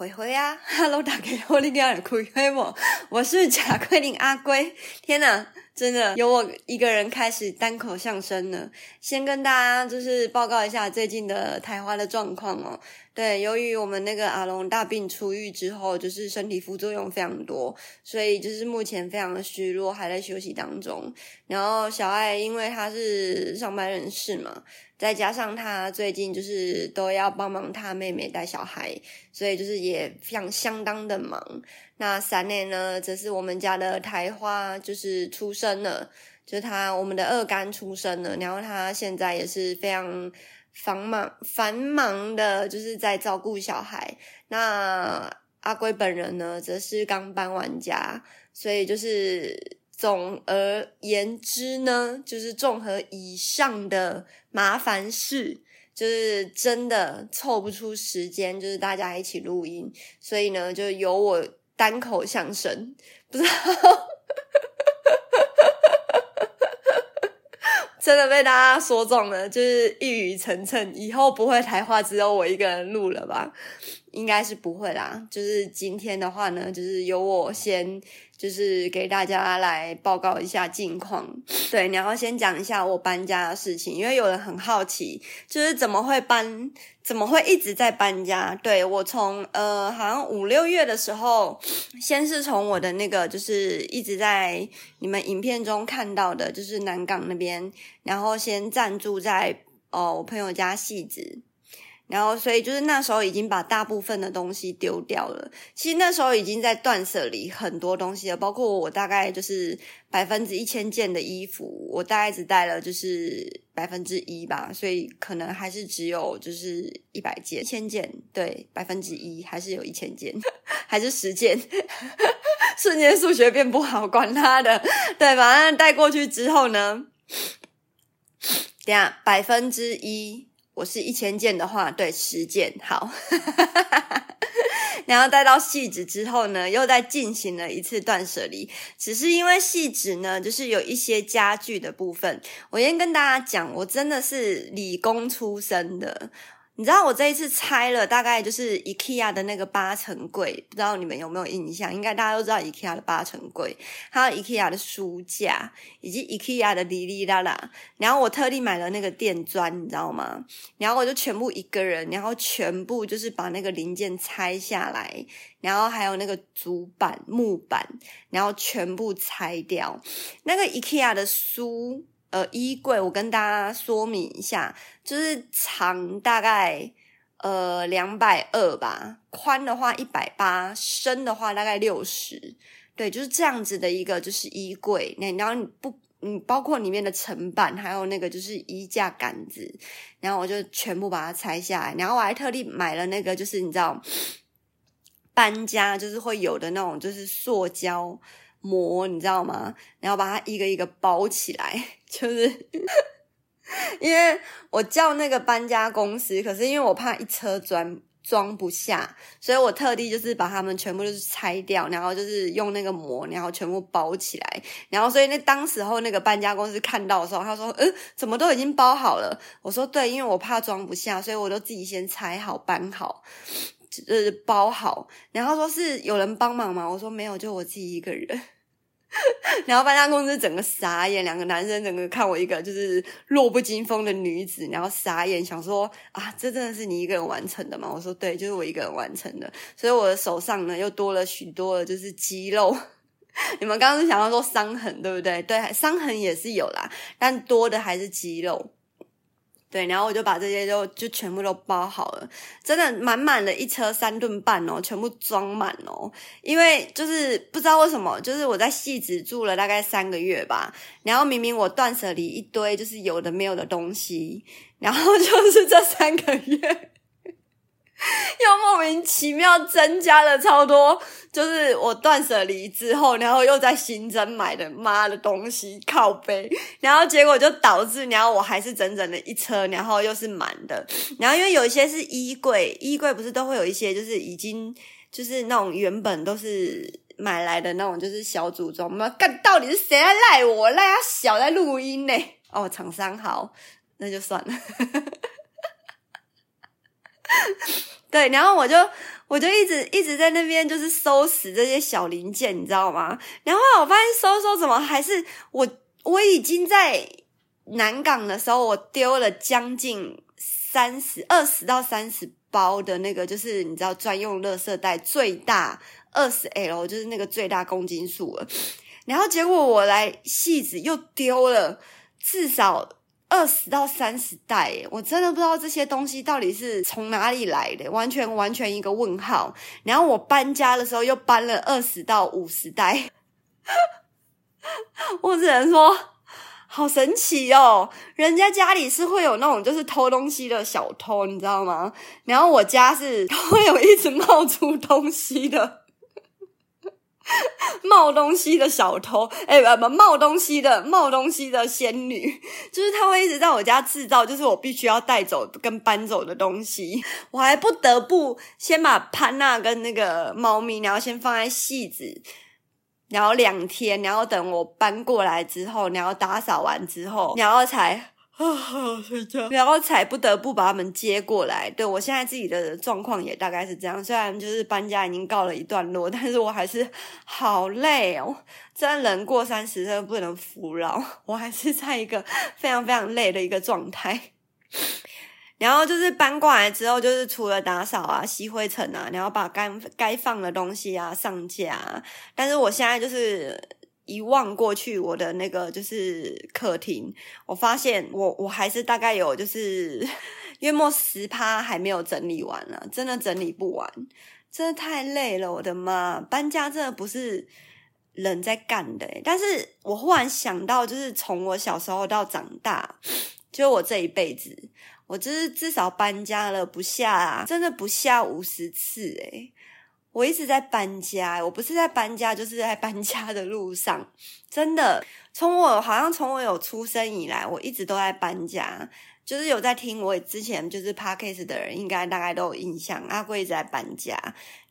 灰灰啊！Hello，大家好，你好，灰灰我，我是贾桂林阿龟。天哪，真的有我一个人开始单口相声了。先跟大家就是报告一下最近的台花的状况哦。对，由于我们那个阿龙大病初愈之后，就是身体副作用非常多，所以就是目前非常的虚弱，还在休息当中。然后小爱因为他是上班人士嘛，再加上他最近就是都要帮忙他妹妹带小孩，所以就是也非常相当的忙。那三内呢，则是我们家的台花，就是出生了，就是他我们的二干出生了，然后他现在也是非常。繁忙繁忙的，就是在照顾小孩。那阿龟本人呢，则是刚搬完家，所以就是总而言之呢，就是综合以上的麻烦事，就是真的凑不出时间，就是大家一起录音，所以呢，就由我单口相声，不知道。真的被大家说中了，就是一语成谶，以后不会台话，只有我一个人录了吧？应该是不会啦。就是今天的话呢，就是由我先。就是给大家来报告一下近况，对，然后先讲一下我搬家的事情，因为有人很好奇，就是怎么会搬，怎么会一直在搬家？对，我从呃，好像五六月的时候，先是从我的那个，就是一直在你们影片中看到的，就是南港那边，然后先暂住在哦我朋友家汐止。然后，所以就是那时候已经把大部分的东西丢掉了。其实那时候已经在断舍离很多东西了，包括我大概就是百分之一千件的衣服，我大概只带了就是百分之一吧，所以可能还是只有就是一百件，一千件，对，百分之一还是有一千件，还是十件，瞬间数学变不好，管他的，对，反正带过去之后呢，等下百分之一。我是一千件的话，对，十件好，然后带到细纸之后呢，又再进行了一次断舍离。只是因为细纸呢，就是有一些家具的部分，我先跟大家讲，我真的是理工出身的。你知道我这一次拆了大概就是 IKEA 的那个八层柜，不知道你们有没有印象？应该大家都知道 IKEA 的八层柜，还有 IKEA 的书架，以及 IKEA 的哩哩啦啦。然后我特地买了那个电钻，你知道吗？然后我就全部一个人，然后全部就是把那个零件拆下来，然后还有那个主板、木板，然后全部拆掉。那个 IKEA 的书。呃，衣柜我跟大家说明一下，就是长大概呃两百二吧，宽的话一百八，深的话大概六十，对，就是这样子的一个就是衣柜。那然后你不，你包括里面的层板，还有那个就是衣架杆子，然后我就全部把它拆下来，然后我还特地买了那个就是你知道搬家就是会有的那种就是塑胶。膜，你知道吗？然后把它一个一个包起来，就是 因为我叫那个搬家公司，可是因为我怕一车装装不下，所以我特地就是把它们全部就是拆掉，然后就是用那个膜，然后全部包起来。然后所以那当时候那个搬家公司看到的时候，他说：“嗯，怎么都已经包好了？”我说：“对，因为我怕装不下，所以我都自己先拆好搬好。”呃，包好，然后说是有人帮忙吗？我说没有，就我自己一个人。然后搬家公司整个傻眼，两个男生整个看我一个就是弱不禁风的女子，然后傻眼，想说啊，这真的是你一个人完成的吗？我说对，就是我一个人完成的。所以我的手上呢又多了许多的就是肌肉。你们刚刚是想要说伤痕，对不对？对，伤痕也是有啦，但多的还是肌肉。对，然后我就把这些就就全部都包好了，真的满满的一车三吨半哦，全部装满哦。因为就是不知道为什么，就是我在戏子住了大概三个月吧，然后明明我断舍离一堆就是有的没有的东西，然后 就是这三个月。又莫名其妙增加了超多，就是我断舍离之后，然后又在新增买的妈的东西靠背，然后结果就导致，然后我还是整整的一车，然后又是满的，然后因为有一些是衣柜，衣柜不是都会有一些就是已经就是那种原本都是买来的那种就是小组装嘛，干到底是谁在赖我赖他小在录音呢？哦，厂商好，那就算了。对，然后我就我就一直一直在那边就是收拾这些小零件，你知道吗？然后我发现收收怎么还是我我已经在南港的时候，我丢了将近三十二十到三十包的那个，就是你知道专用垃圾袋，最大二十 L，就是那个最大公斤数了。然后结果我来汐止又丢了至少。二十到三十袋，我真的不知道这些东西到底是从哪里来的，完全完全一个问号。然后我搬家的时候又搬了二十到五十袋，我只能说好神奇哦！人家家里是会有那种就是偷东西的小偷，你知道吗？然后我家是会有一直冒出东西的。冒东西的小偷，哎、欸，不不，冒东西的冒东西的仙女，就是他会一直在我家制造，就是我必须要带走跟搬走的东西，我还不得不先把潘娜跟那个猫咪，然后先放在戏子，然后两天，然后等我搬过来之后，然后打扫完之后，然后才。啊，好睡觉，然后才不得不把他们接过来。对，我现在自己的状况也大概是这样，虽然就是搬家已经告了一段落，但是我还是好累哦。真人过三十岁不能服老，我还是在一个非常非常累的一个状态。然后就是搬过来之后，就是除了打扫啊、吸灰尘啊，然后把该该放的东西啊上架。但是我现在就是。一望过去，我的那个就是客厅，我发现我我还是大概有就是 约莫十趴还没有整理完了，真的整理不完，真的太累了，我的妈！搬家真的不是人在干的，但是我忽然想到，就是从我小时候到长大，就我这一辈子，我就是至少搬家了不下，真的不下五十次诶我一直在搬家，我不是在搬家，就是在搬家的路上。真的，从我好像从我有出生以来，我一直都在搬家。就是有在听我之前就是 Podcast 的人，应该大概都有印象。阿贵一直在搬家，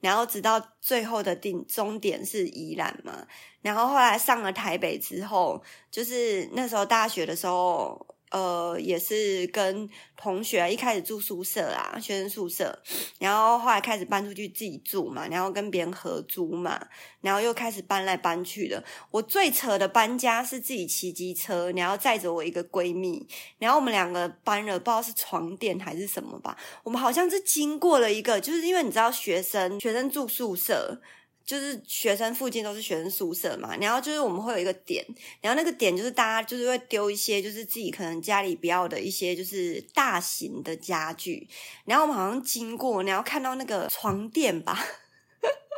然后直到最后的定终点是宜兰嘛。然后后来上了台北之后，就是那时候大学的时候。呃，也是跟同学一开始住宿舍啊，学生宿舍，然后后来开始搬出去自己住嘛，然后跟别人合租嘛，然后又开始搬来搬去的。我最扯的搬家是自己骑机车，然后载着我一个闺蜜，然后我们两个搬了，不知道是床垫还是什么吧。我们好像是经过了一个，就是因为你知道学生学生住宿舍。就是学生附近都是学生宿舍嘛，然后就是我们会有一个点，然后那个点就是大家就是会丢一些就是自己可能家里不要的一些就是大型的家具，然后我们好像经过，然后看到那个床垫吧，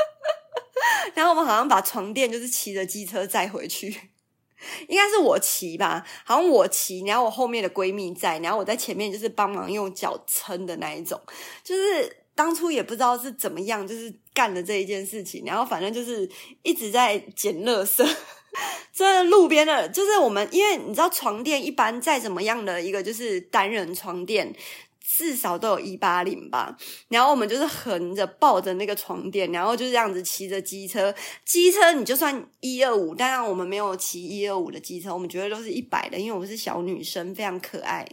然后我们好像把床垫就是骑着机车载回去，应该是我骑吧，好像我骑，然后我后面的闺蜜载，然后我在前面就是帮忙用脚撑的那一种，就是。当初也不知道是怎么样，就是干了这一件事情，然后反正就是一直在捡垃圾。这路边的，就是我们，因为你知道床垫一般再怎么样的一个就是单人床垫，至少都有一八零吧。然后我们就是横着抱着那个床垫，然后就这样子骑着机车。机车你就算一二五，当然我们没有骑一二五的机车，我们觉得都是一百的，因为我们是小女生，非常可爱。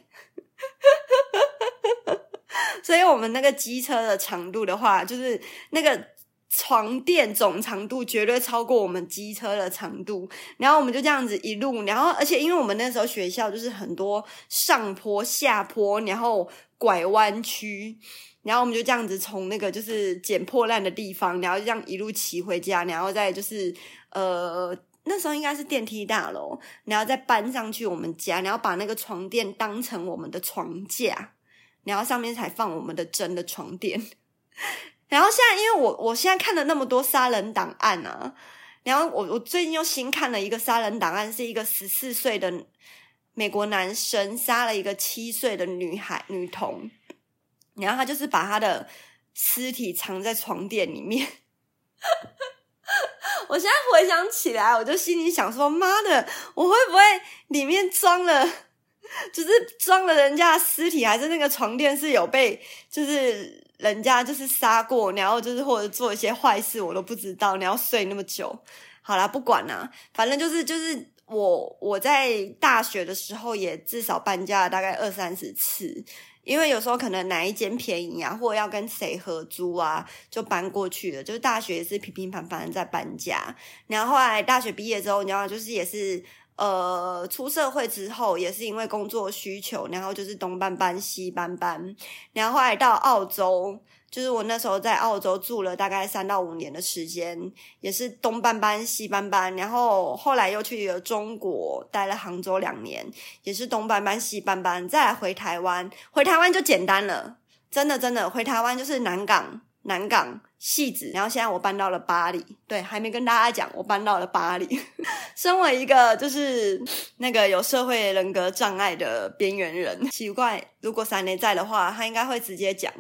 所以我们那个机车的长度的话，就是那个床垫总长度绝对超过我们机车的长度。然后我们就这样子一路，然后而且因为我们那时候学校就是很多上坡下坡，然后拐弯区，然后我们就这样子从那个就是捡破烂的地方，然后这样一路骑回家，然后再就是呃那时候应该是电梯大楼，然后再搬上去我们家，然后把那个床垫当成我们的床架。然后上面才放我们的真的床垫，然后现在因为我我现在看了那么多杀人档案啊，然后我我最近又新看了一个杀人档案，是一个十四岁的美国男生杀了一个七岁的女孩女童，然后他就是把他的尸体藏在床垫里面。我现在回想起来，我就心里想说：妈的，我会不会里面装了？就是装了人家尸体，还是那个床垫是有被，就是人家就是杀过，然后就是或者做一些坏事，我都不知道。你要睡那么久，好啦，不管啦，反正就是就是我我在大学的时候也至少搬家大概二三十次。因为有时候可能哪一间便宜啊，或者要跟谁合租啊，就搬过去了。就是大学也是平平凡凡在搬家，然后后来大学毕业之后，你知道就是也是。呃，出社会之后也是因为工作需求，然后就是东搬搬西搬搬，然后后来到澳洲，就是我那时候在澳洲住了大概三到五年的时间，也是东搬搬西搬搬，然后后来又去了中国待了杭州两年，也是东搬搬西搬搬，再来回台湾，回台湾就简单了，真的真的回台湾就是南港。南港、戏子，然后现在我搬到了巴黎，对，还没跟大家讲，我搬到了巴黎。身为一个就是那个有社会人格障碍的边缘人，奇怪，如果三雷在的话，他应该会直接讲，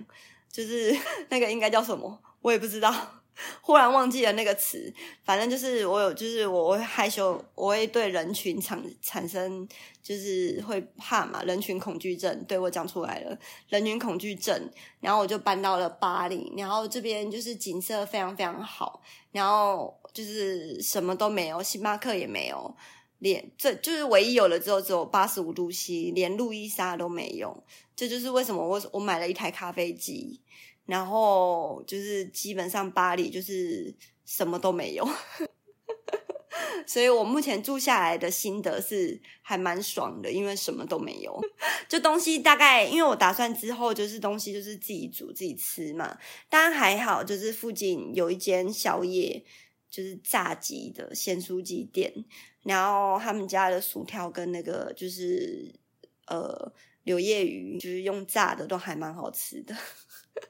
就是 那个应该叫什么，我也不知道。忽然忘记了那个词，反正就是我有，就是我会害羞，我会对人群产产生，就是会怕嘛，人群恐惧症，对，我讲出来了，人群恐惧症，然后我就搬到了巴黎，然后这边就是景色非常非常好，然后就是什么都没有，星巴克也没有，连这就是唯一有了之后只有八十五度 C，连路易莎都没有，这就是为什么我我买了一台咖啡机。然后就是基本上巴黎就是什么都没有，所以我目前住下来的心得是还蛮爽的，因为什么都没有，就东西大概因为我打算之后就是东西就是自己煮自己吃嘛，当然还好，就是附近有一间宵夜，就是炸鸡的咸酥鸡店，然后他们家的薯条跟那个就是呃柳叶鱼，就是用炸的都还蛮好吃的。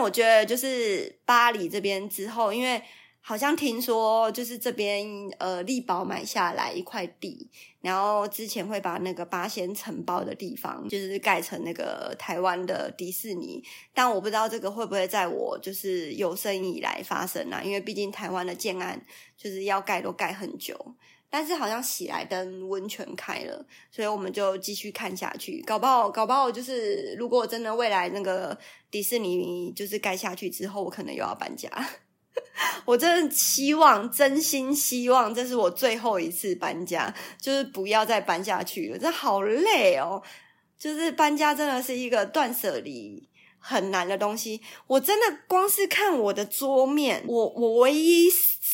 我觉得就是巴黎这边之后，因为好像听说就是这边呃，力宝买下来一块地，然后之前会把那个八仙城堡的地方就是盖成那个台湾的迪士尼，但我不知道这个会不会在我就是有生以来发生啊，因为毕竟台湾的建案就是要盖都盖很久。但是好像喜来登温泉开了，所以我们就继续看下去。搞不好，搞不好就是如果真的未来那个迪士尼就是盖下去之后，我可能又要搬家。我真的希望，真心希望这是我最后一次搬家，就是不要再搬下去了。这好累哦，就是搬家真的是一个断舍离很难的东西。我真的光是看我的桌面，我我唯一。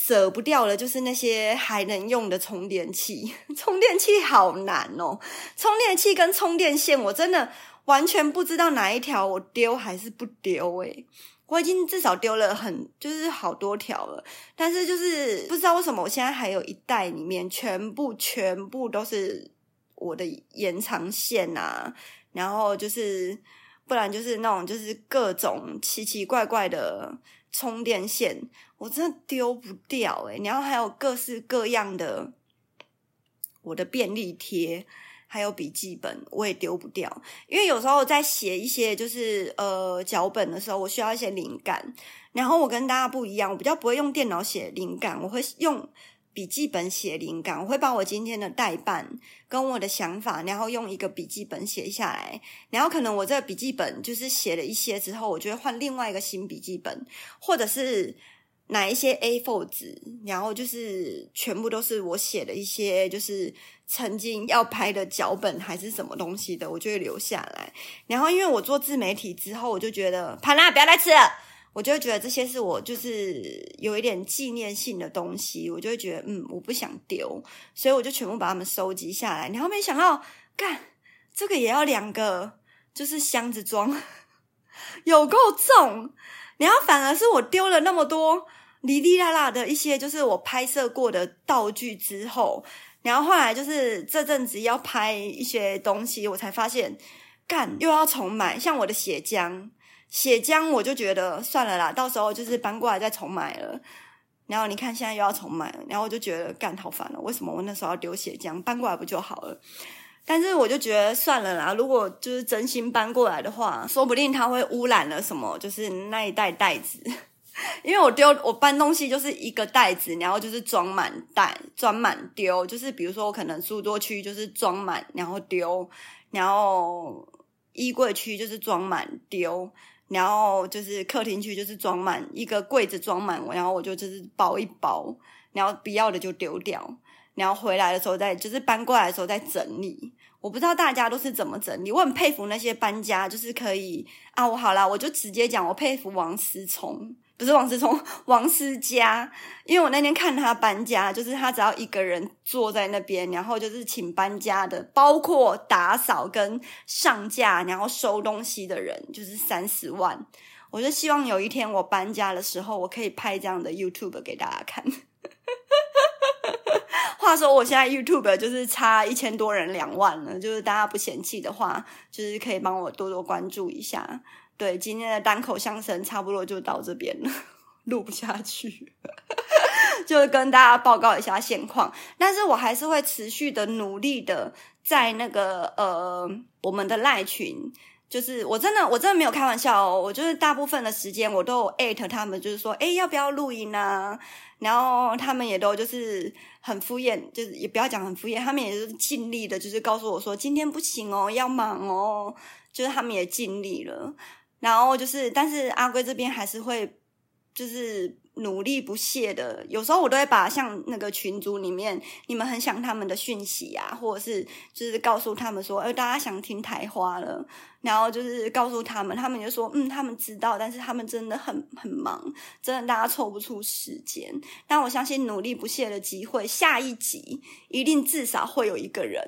舍不掉的，就是那些还能用的充电器。充电器好难哦，充电器跟充电线，我真的完全不知道哪一条我丢还是不丢诶。我已经至少丢了很，就是好多条了，但是就是不知道为什么，我现在还有一袋里面全部全部都是我的延长线啊，然后就是不然就是那种就是各种奇奇怪怪的。充电线我真的丢不掉诶，然后还有各式各样的我的便利贴，还有笔记本我也丢不掉，因为有时候在写一些就是呃脚本的时候，我需要一些灵感，然后我跟大家不一样，我比较不会用电脑写灵感，我会用。笔记本写灵感，我会把我今天的待办跟我的想法，然后用一个笔记本写下来。然后可能我这个笔记本就是写了一些之后，我就会换另外一个新笔记本，或者是哪一些 A4 纸，然后就是全部都是我写的一些，就是曾经要拍的脚本还是什么东西的，我就会留下来。然后因为我做自媒体之后，我就觉得，潘娜不要来吃了。我就会觉得这些是我就是有一点纪念性的东西，我就会觉得嗯，我不想丢，所以我就全部把它们收集下来。然后没想到，干这个也要两个，就是箱子装，有够重。然后反而是我丢了那么多哩哩啦啦的一些，就是我拍摄过的道具之后，然后后来就是这阵子要拍一些东西，我才发现，干又要重买，像我的血浆。血浆我就觉得算了啦，到时候就是搬过来再重买了。然后你看现在又要重买了，然后我就觉得干好烦了。为什么我那时候要丢血浆？搬过来不就好了？但是我就觉得算了啦。如果就是真心搬过来的话，说不定它会污染了什么，就是那一袋袋子。因为我丢我搬东西就是一个袋子，然后就是装满袋，装满丢。就是比如说我可能书桌区就是装满，然后丢，然后衣柜区就是装满丢。然后就是客厅区，就是装满一个柜子装满，然后我就就是包一包，然后不要的就丢掉。然后回来的时候再就是搬过来的时候再整理。我不知道大家都是怎么整理，我很佩服那些搬家，就是可以啊。我好啦，我就直接讲，我佩服王思聪，不是王思聪，王思佳，因为我那天看他搬家，就是他只要一个人坐在那边，然后就是请搬家的，包括打扫跟上架，然后收东西的人，就是三十万。我就希望有一天我搬家的时候，我可以拍这样的 YouTube 给大家看。话说我现在 YouTube 就是差一千多人两万了，就是大家不嫌弃的话，就是可以帮我多多关注一下。对，今天的单口相声差不多就到这边了，录不下去，就跟大家报告一下现况。但是我还是会持续的努力的，在那个呃我们的赖群。就是我真的我真的没有开玩笑哦，我就是大部分的时间我都艾特他们，就是说，诶，要不要录音啊？然后他们也都就是很敷衍，就是也不要讲很敷衍，他们也是尽力的，就是告诉我说今天不行哦，要忙哦，就是他们也尽力了。然后就是，但是阿龟这边还是会就是。努力不懈的，有时候我都会把像那个群组里面你们很想他们的讯息啊，或者是就是告诉他们说，哎，大家想听台花了，然后就是告诉他们，他们就说，嗯，他们知道，但是他们真的很很忙，真的大家凑不出时间。但我相信努力不懈的机会，下一集一定至少会有一个人。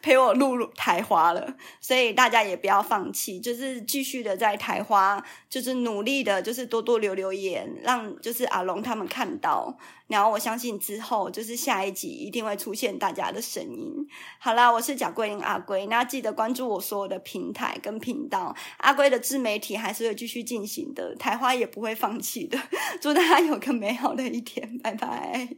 陪我录台花了，所以大家也不要放弃，就是继续的在台花，就是努力的，就是多多留留言，让就是阿龙他们看到，然后我相信之后就是下一集一定会出现大家的声音。好啦，我是贾桂琳阿龟，那记得关注我所有的平台跟频道，阿龟的自媒体还是会继续进行的，台花也不会放弃的。祝大家有个美好的一天，拜拜。